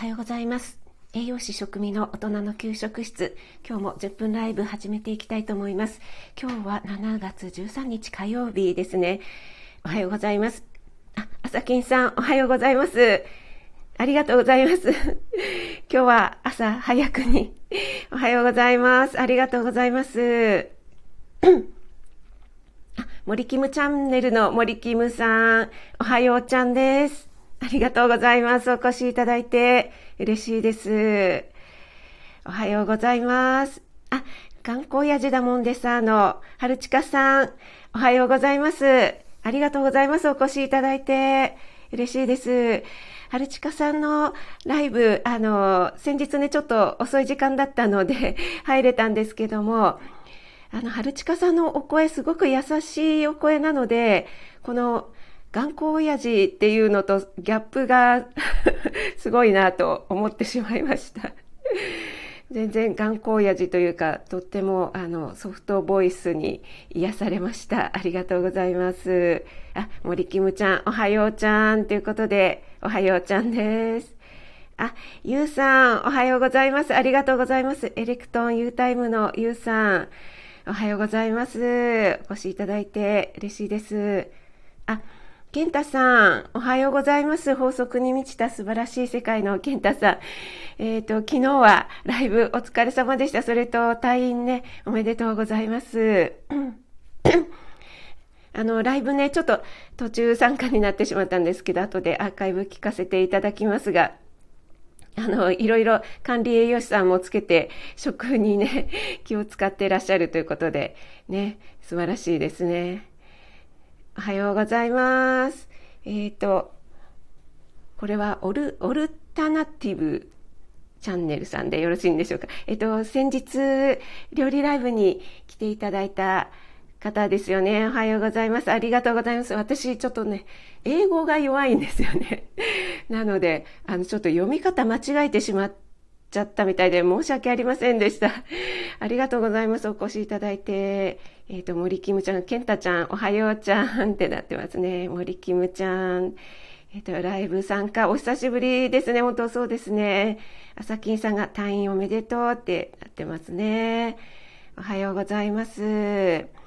はようございます。栄養士食味の大人の給食室。今日も10分ライブ始めていきたいと思います。今日は7月13日火曜日ですね。おはようございます。あ、朝金さん、おはようございます。ありがとうございます。今日は朝早くにおはようございます。ありがとうございます。あ、森キムチャンネルの森キムさん、おはようちゃんです。ありがとうございます。お越しいただいて嬉しいです。おはようございます。あ、観光やじだもんでさの、春近さん、おはようございます。ありがとうございます。お越しいただいて嬉しいです。春近さんのライブ、あの、先日ね、ちょっと遅い時間だったので 入れたんですけども、あの、春近さんのお声、すごく優しいお声なので、この、頑固親父っていうのとギャップが すごいなと思ってしまいました全然頑固親父というか、とってもあのソフトボイスに癒されました。ありがとうございます。あ、森キムちゃん、おはようちゃんということで、おはようちゃんです。あ、ゆうさん、おはようございます。ありがとうございます。エレクトン U タイムのゆうさん、おはようございます。お越しいただいて嬉しいです。あ、健太さん、おはようございます。法則に満ちた素晴らしい世界の健太さん。えっ、ー、と、昨日はライブお疲れ様でした。それと退院ね、おめでとうございます。あの、ライブね、ちょっと途中参加になってしまったんですけど、後でアーカイブ聞かせていただきますが、あの、いろいろ管理栄養士さんもつけて、食にね、気を使っていらっしゃるということで、ね、素晴らしいですね。おはようございます。えっ、ー、と、これはオル、オルタナティブチャンネルさんでよろしいんでしょうか？えっ、ー、と、先日、料理ライブに来ていただいた方ですよね。おはようございます。ありがとうございます。私、ちょっとね、英語が弱いんですよね。なので、あの、ちょっと読み方間違えてしまってちゃったみたいで申し訳ありませんでした。ありがとうございます。お越しいただいて。えっ、ー、と、森キムちゃん、ケンタちゃん、おはようちゃんってなってますね。森キムちゃん。えっ、ー、と、ライブ参加、お久しぶりですね。本当そうですね。朝金さんが退院おめでとうってなってますね。おはようございます。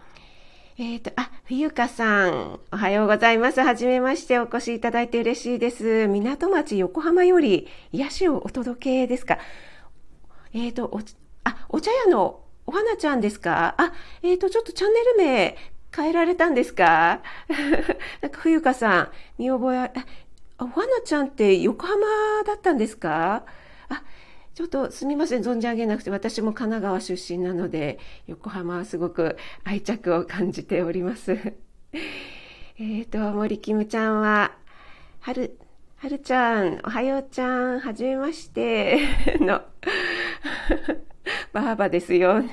えっ、ー、と、あ、冬香さん、おはようございます。はじめましてお越しいただいて嬉しいです。港町横浜より癒しをお届けですか？えっ、ー、と、お、あ、お茶屋のお花ちゃんですか？あ、えっ、ー、と、ちょっとチャンネル名変えられたんですか？なんか、冬香さん、見覚えあ、お花ちゃんって横浜だったんですか？あ、ちょっとすみません、存じ上げなくて、私も神奈川出身なので、横浜はすごく愛着を感じております。えっと、森キムちゃんは、春、はるちゃん、おはようちゃん、はじめまして、の、ばあばですよ。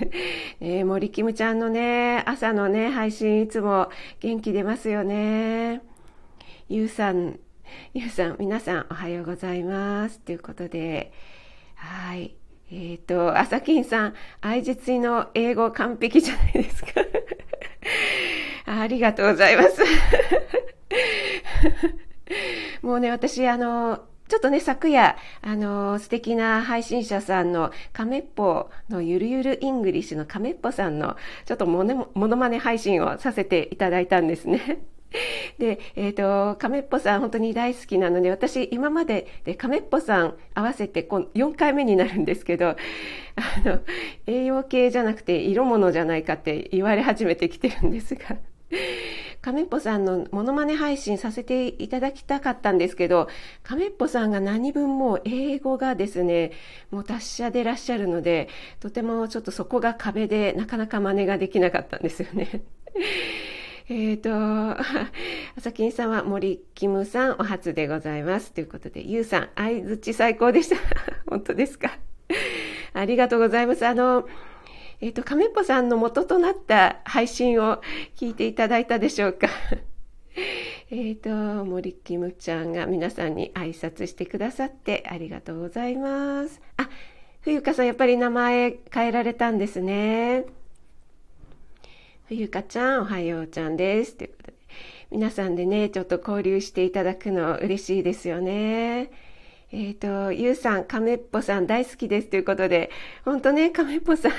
ね、森キムちゃんのね、朝のね、配信いつも元気出ますよね。ゆうさん、ゆうさん、皆さんおはようございます。ということで、はい。えっ、ー、と、朝金さん、愛実の英語完璧じゃないですか。ありがとうございます。もうね、私、あの、ちょっとね、昨夜、あの、素敵な配信者さんの、カメッポのゆるゆるイングリッシュのカメッポさんの、ちょっとモノモノマネ配信をさせていただいたんですね。で、えっ、ー、と、カメッポさん本当に大好きなので、私今まででカメッポさん合わせてこ4回目になるんですけど、あの、栄養系じゃなくて色物じゃないかって言われ始めてきてるんですが、亀っぽさんのモノマネ配信させていただきたかったんですけど、亀っぽさんが何分も英語がですね、もう達者でいらっしゃるので、とてもちょっとそこが壁でなかなか真似ができなかったんですよね。えっと、朝金さんは森キムさんお初でございます。ということで、ゆうさん、相づち最高でした。本当ですか？ありがとうございます。あの、えっ、ー、と、亀っぽさんの元となった配信を聞いていただいたでしょうか？えっと、森キムちゃんが皆さんに挨拶してくださってありがとうございます。あ、冬香さんやっぱり名前変えられたんですね。冬香ちゃん、おはようちゃんです。ということで。皆さんでね、ちょっと交流していただくの嬉しいですよね。えっ、ー、と、ゆうさん、カメッポさん大好きですということで、ほんとね、カメッポさん、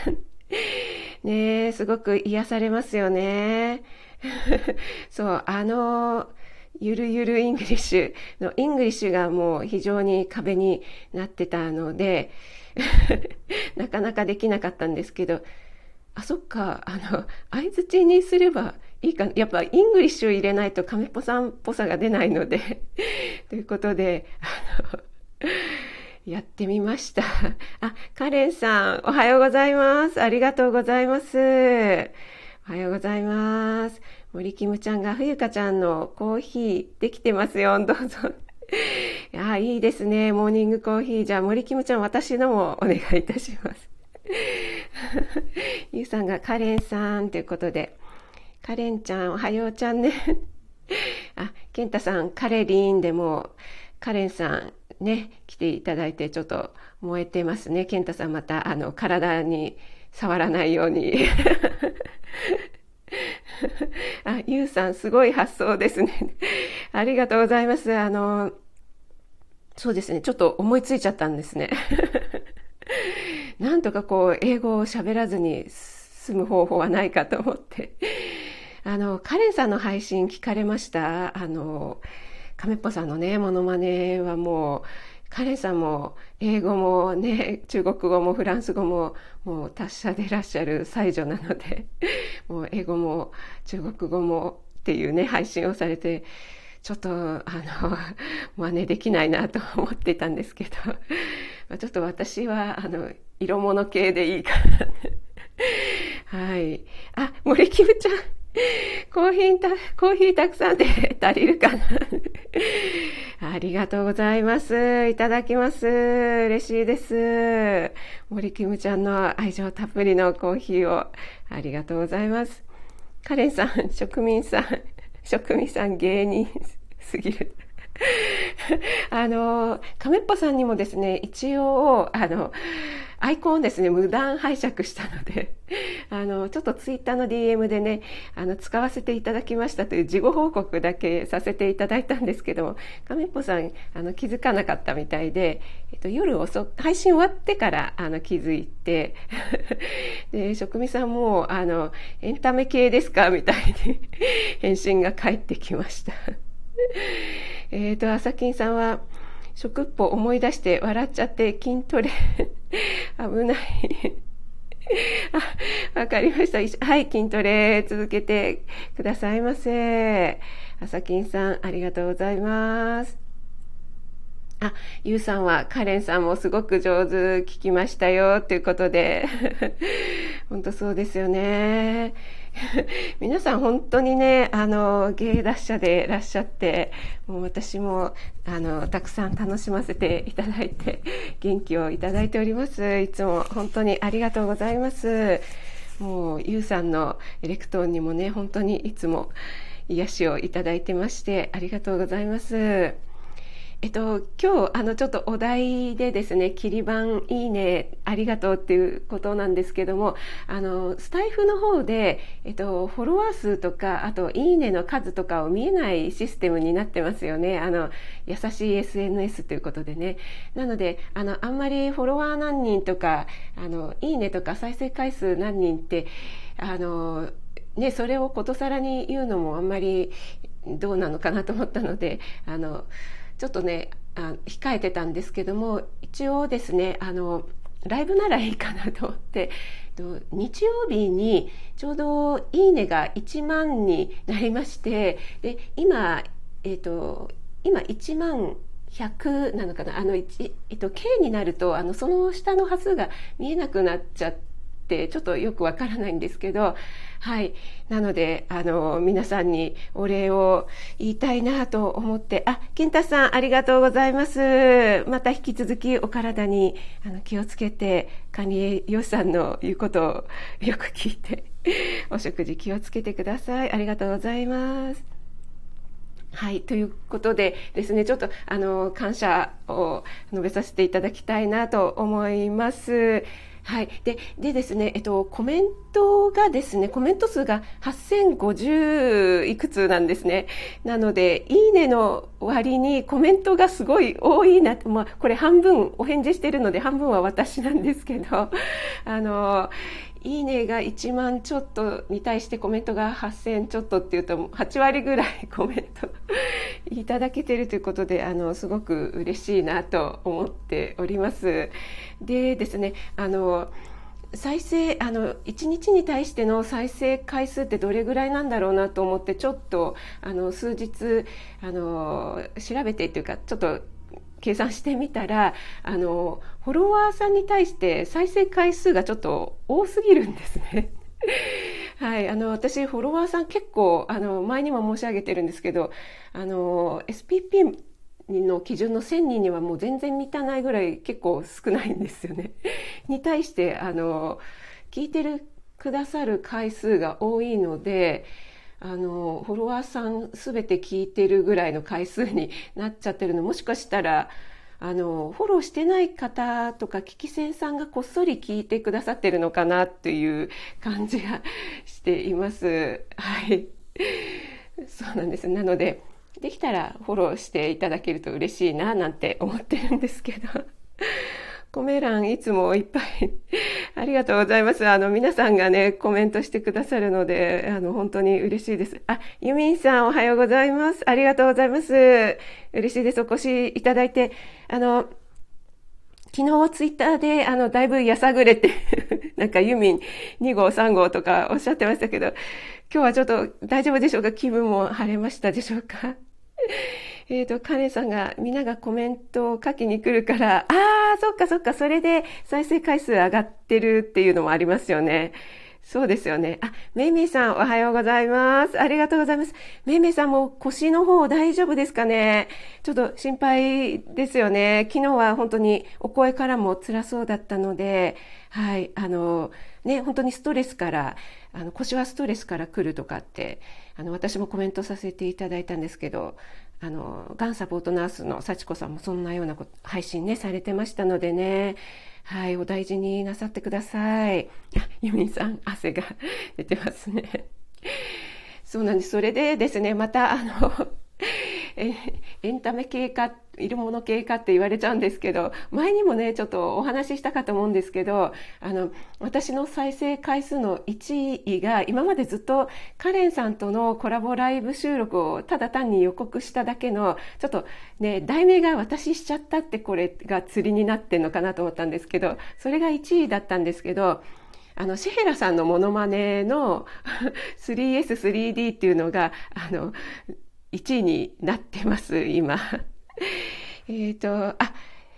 ねすごく癒されますよね。そう、あの、ゆるゆるイングリッシュのイングリッシュがもう非常に壁になってたので、なかなかできなかったんですけど、あ、そっか、あの、相づちにすればいいか、やっぱイングリッシュ入れないとカメッポさんっぽさが出ないので ということで、あの、やってみました。あ、カレンさん、おはようございます。ありがとうございます。おはようございます。森キムちゃんが冬香ちゃんのコーヒーできてますよ。どうぞ。いや、いいですね。モーニングコーヒー。じゃあ、森キムちゃん、私のもお願いいたします。ゆうさんがカレンさんということで、カレンちゃん、おはようちゃんね。あ、ケンタさん、カレリンでも、カレンさん、ね、来ていただいてちょっと燃えてますね。健太さんまた、あの、体に触らないように。あ、ゆうさん、すごい発想ですね。ありがとうございます。あの、そうですね、ちょっと思いついちゃったんですね。なんとかこう、英語を喋らずに済む方法はないかと思って。あの、カレンさんの配信聞かれました？あの、亀っぽさんのね、モノマネはもう、彼さんも英語もね、中国語もフランス語ももう達者でいらっしゃる才女なので、もう英語も中国語もっていうね、配信をされて、ちょっと、あの、真似できないなと思っていたんですけど、ちょっと私は、あの、色物系でいいかな。はい。あ、森キムちゃん。コーヒーた、コーヒーたくさんで足りるかなありがとうございます。いただきます。嬉しいです。森キムちゃんの愛情たっぷりのコーヒーをありがとうございます。カレンさん、職人さん、職人さん芸人すぎる。あの、亀っぽさんにもですね、一応、あの、アイコンをですね、無断拝借したので、あの、ちょっとツイッターの DM でね、あの、使わせていただきましたという事後報告だけさせていただいたんですけども、亀っぽさん、あの、気づかなかったみたいで、えっと、夜遅配信終わってから、あの、気づいて、で、職味さんも、あの、エンタメ系ですか？みたいに返信が返ってきました。えっと、朝金さんは、食っぽ思い出して笑っちゃって筋トレ 危ない あ、わかりました。はい、筋トレ続けてくださいませ。朝金さん、ありがとうございます。あ、ゆうさんはカレンさんもすごく上手聞きましたよということで。本当そうですよね。皆さん本当にね、あの、芸達者でいらっしゃって、もう私も、あの、たくさん楽しませていただいて、元気をいただいております。いつも本当にありがとうございます。もう、ゆうさんのエレクトーンにもね、本当にいつも癒しをいただいてまして、ありがとうございます。えっと、今日、あの、ちょっとお題でですね、切り板いいね、ありがとうっていうことなんですけども、あの、スタイフの方で、えっと、フォロワー数とか、あと、いいねの数とかを見えないシステムになってますよね。あの、優しい SNS ということでね。なので、あの、あんまりフォロワー何人とか、あの、いいねとか再生回数何人って、あの、ね、それをことさらに言うのもあんまりどうなのかなと思ったので、あの、ちょっとねあ控えてたんですけども一応ですねあのライブならいいかなと思って日曜日にちょうど「いいね」が1万になりましてで今、えっ、ー、と今1万100なのかなあの、えっと、K になるとあのその下の端数が見えなくなっちゃってちょっとよくわからないんですけどはい。なので、あの、皆さんにお礼を言いたいなと思って、あ、健太さん、ありがとうございます。また引き続きお体にあの気をつけて、管理栄養士さんの言うことをよく聞いて、お食事気をつけてください。ありがとうございます。はい。ということでですね、ちょっと、あの、感謝を述べさせていただきたいなと思います。はい。で、でですね、えっと、コメントがですね、コメント数が8050いくつなんですね。なので、いいねの割にコメントがすごい多いなまあ、これ半分お返事してるので半分は私なんですけど、あの、いいねが1万ちょっとに対してコメントが8000ちょっとっていうと8割ぐらいコメントいただけてるということであのすごく嬉しいなと思っております。でですねあの再生あの1日に対しての再生回数ってどれぐらいなんだろうなと思ってちょっとあの数日あの調べてというかちょっと計算してみたらあのフォロワーさんに対して再生回数がちょっと多すぎるんですね。はい、あの私フォロワーさん結構あの前にも申し上げてるんですけどあの SPP の基準の1000人にはもう全然満たないぐらい結構少ないんですよね。に対してあの聞いてるくださる回数が多いのであのフォロワーさん全て聞いてるぐらいの回数になっちゃってるのもしかしたらあのフォローしてない方とか聞き戦さんがこっそり聞いてくださってるのかなっていう感じがしています。はい。そうなんです。なので、できたらフォローしていただけると嬉しいななんて思ってるんですけど。コメ欄いつもいっぱいありがとうございます。あの、皆さんがね、コメントしてくださるので、あの、本当に嬉しいです。あ、ユミンさんおはようございます。ありがとうございます。嬉しいです。お越しいただいて、あの、昨日ツイッターで、あの、だいぶやさぐれて なんかユミン2号3号とかおっしゃってましたけど、今日はちょっと大丈夫でしょうか？気分も晴れましたでしょうか？えっ、と、カネさんが、みんながコメントを書きに来るから、ああ、あそっかそっか、それで再生回数上がってるっていうのもありますよね。そうですよね。あ、めいめいさん、おはようございます。ありがとうございます。めいめいさんも腰の方大丈夫ですかねちょっと心配ですよね。昨日は本当にお声からも辛そうだったので、はい、あの、ね、本当にストレスから、あの、腰はストレスから来るとかって、あの、私もコメントさせていただいたんですけど、あの、がんサポートナースの幸子さんもそんなような配信ね、されてましたのでね、はい、お大事になさってください。あ、ユミさん、汗が 出てますね。そうなんです。それでですね、また、あの、えエンタメ系か、いるもの系かって言われちゃうんですけど、前にもね、ちょっとお話ししたかと思うんですけど、あの、私の再生回数の1位が、今までずっとカレンさんとのコラボライブ収録をただ単に予告しただけの、ちょっとね、題名が私しちゃったってこれが釣りになってんのかなと思ったんですけど、それが1位だったんですけど、あの、シェヘラさんのモノマネの 3S、3D っていうのが、あの、1位になってます、今。えっと、あ、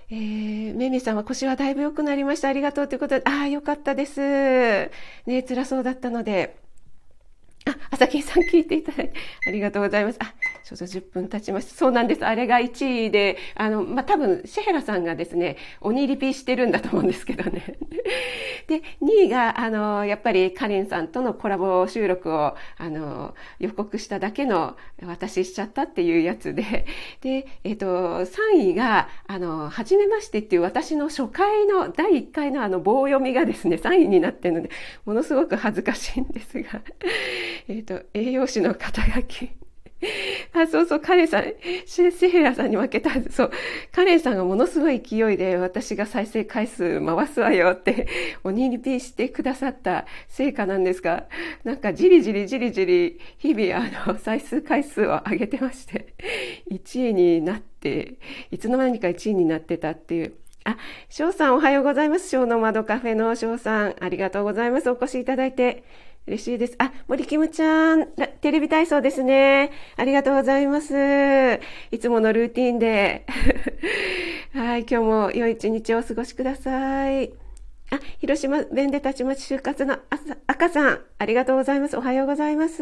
えー、めめさんは腰はだいぶ良くなりました。ありがとうということで、ああ、よかったです。ね、辛そうだったので。あ、朝金さん聞いていただいてありがとうございます。あ、ちょうど10分経ちました。そうなんです。あれが1位で、あの、まあ、多分、シェヘラさんがですね、鬼リピしてるんだと思うんですけどね。で、2位が、あの、やっぱりカレンさんとのコラボ収録を、あの、予告しただけの、私しちゃったっていうやつで、で、えっ、と、3位が、あの、はじめましてっていう私の初回の、第1回のあの、棒読みがですね、3位になってるので、ものすごく恥ずかしいんですが、えっと、栄養士の肩書き。あ、そうそう、カレンさん、シェラさんに負けた。そう、カレンさんがものすごい勢いで私が再生回数回すわよって鬼リピしてくださった成果なんですが、なんかじりじりじりじり日々あの再生回数を上げてまして、1位になって、いつの間にか1位になってたっていう。あ、翔さんおはようございます。翔の窓カフェの翔さん、ありがとうございます。お越しいただいて。嬉しいです。あ、森キムちゃん、テレビ体操ですね。ありがとうございます。いつものルーティンで。はい、今日も良い一日をお過ごしください。あ、広島弁でたちまち就活の赤さん、ありがとうございます。おはようございます。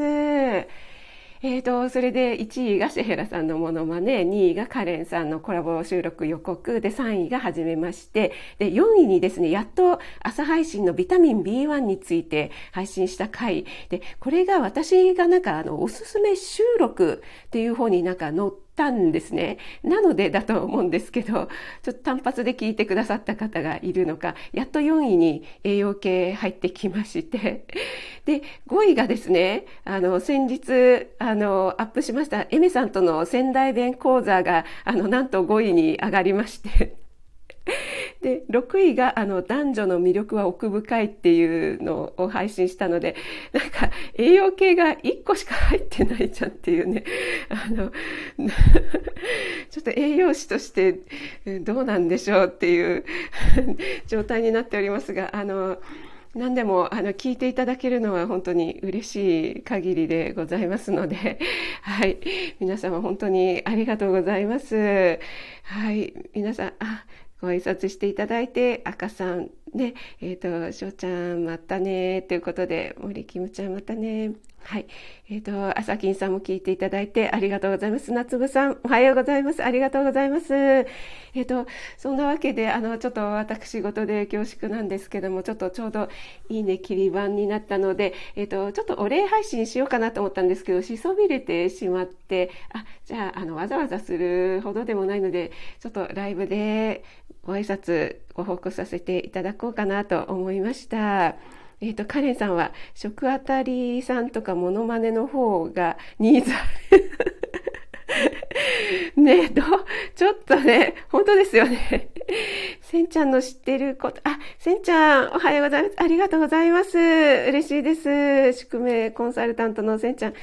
えーと、それで1位がシェヘラさんのものまね、2位がカレンさんのコラボ収録予告、で3位が初めまして、で4位にですね、やっと朝配信のビタミン B1 について配信した回、で、これが私がなんかあの、おすすめ収録っていう方になんか載ってたんですね。なのでだと思うんですけど、ちょっと単発で聞いてくださった方がいるのか、やっと4位に栄養系入ってきまして、で、5位がですね、あの、先日、あの、アップしました、エメさんとの仙台弁講座が、あの、なんと5位に上がりまして、で、6位が、あの、男女の魅力は奥深いっていうのを配信したので、なんか、栄養系が1個しか入ってないじゃんっていうね、あの、ちょっと栄養士としてどうなんでしょうっていう 状態になっておりますが、あの、何でもあの聞いていただけるのは本当に嬉しい限りでございますので、はい。皆様本当にありがとうございます。はい。皆さん、あ、ご挨拶していただいて、赤さん、ね、えっ、ー、と、しょうちゃん、またね、ということで、森キムちゃん、またね。はい。えっ、ー、と、朝金さんも聞いていただいてありがとうございます。夏部さん、おはようございます。ありがとうございます。えっ、ー、と、そんなわけで、あの、ちょっと私事で恐縮なんですけども、ちょっとちょうどいいね、切り板になったので、えっ、ー、と、ちょっとお礼配信しようかなと思ったんですけど、しそびれてしまって、あ、じゃあ、あの、わざわざするほどでもないので、ちょっとライブでご挨拶ご報告させていただこうかなと思いました。えっ、ー、と、カレンさんは、食あたりさんとかモノマネの方がニーズある。ねえど、ちょっとね、本当ですよね。せんちゃんの知ってること、あ、せんちゃん、おはようございます。ありがとうございます。嬉しいです。宿命コンサルタントのせんちゃん。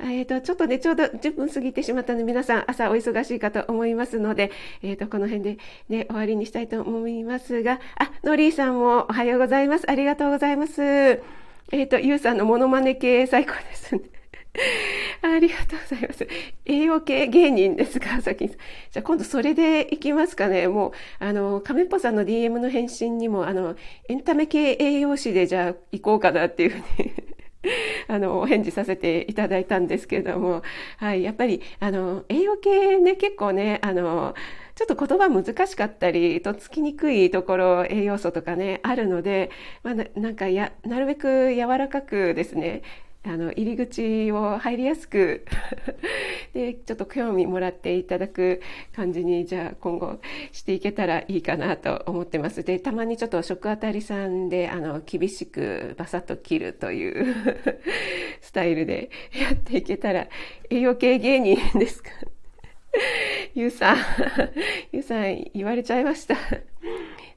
えっ、ー、と、ちょっとね、ちょうど10分過ぎてしまったので、皆さん朝お忙しいかと思いますので、えっ、ー、と、この辺でね、終わりにしたいと思いますが、あ、ノリーさんもおはようございます。ありがとうございます。えっ、ー、と、ゆうさんのモノマネ系最高ですね。ありがとうございます。栄養系芸人ですか、さきさん。じゃあ今度それでいきますかね。もう、あの、亀っぽさんの DM の返信にも、あの、エンタメ系栄養士でじゃあ行こうかなっていうふうに あの、お返事させていただいたんですけれども、はい、やっぱり、あの、栄養系ね、結構ね、あの、ちょっと言葉難しかったり、とっつきにくいところ、栄養素とかね、あるので、まあ、なんかや、なるべく柔らかくですね、あの、入り口を入りやすく で、ちょっと興味もらっていただく感じに、じゃあ今後していけたらいいかなと思ってます。で、たまにちょっと食あたりさんで、あの、厳しくバサッと切るという スタイルで やっていけたら、栄養系芸人ですか？ゆうさん、ゆうさん言われちゃいました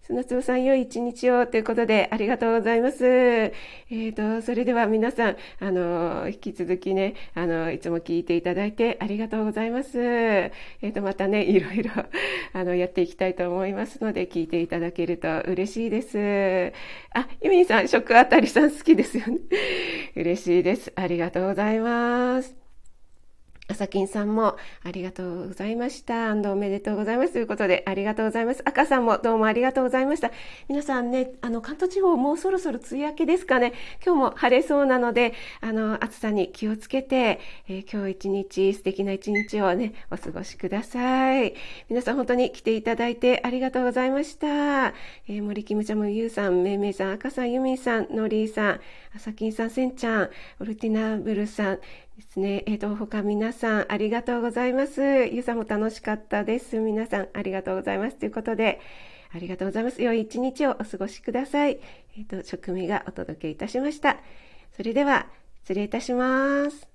砂粒さん良い一日をということでありがとうございます。えっ、ー、と、それでは皆さん、あの、引き続きね、あの、いつも聞いていただいてありがとうございます。えっ、ー、と、またね、いろいろ、あの、やっていきたいと思いますので、聞いていただけると嬉しいです。あ、ユミンさん、食あたりさん好きですよね。嬉しいです。ありがとうございます。朝金さんもありがとうございました。おめでとうございます。ということで、ありがとうございます。赤さんもどうもありがとうございました。皆さんね、あの、関東地方もうそろそろ梅雨明けですかね。今日も晴れそうなので、あの、暑さに気をつけて、えー、今日一日、素敵な一日をね、お過ごしください。皆さん本当に来ていただいてありがとうございました。えー、森キムちゃんもゆうさん、めいめいさん、赤さん、ゆみさん、のりーさん、朝金さん、せんちゃん、オルティナブルさん、ですね。えっ、ー、と、他皆さんありがとうございます。ゆうさんも楽しかったです。皆さんありがとうございます。ということで、ありがとうございます。良い一日をお過ごしください。えっ、ー、と、職務がお届けいたしました。それでは、失礼いたします。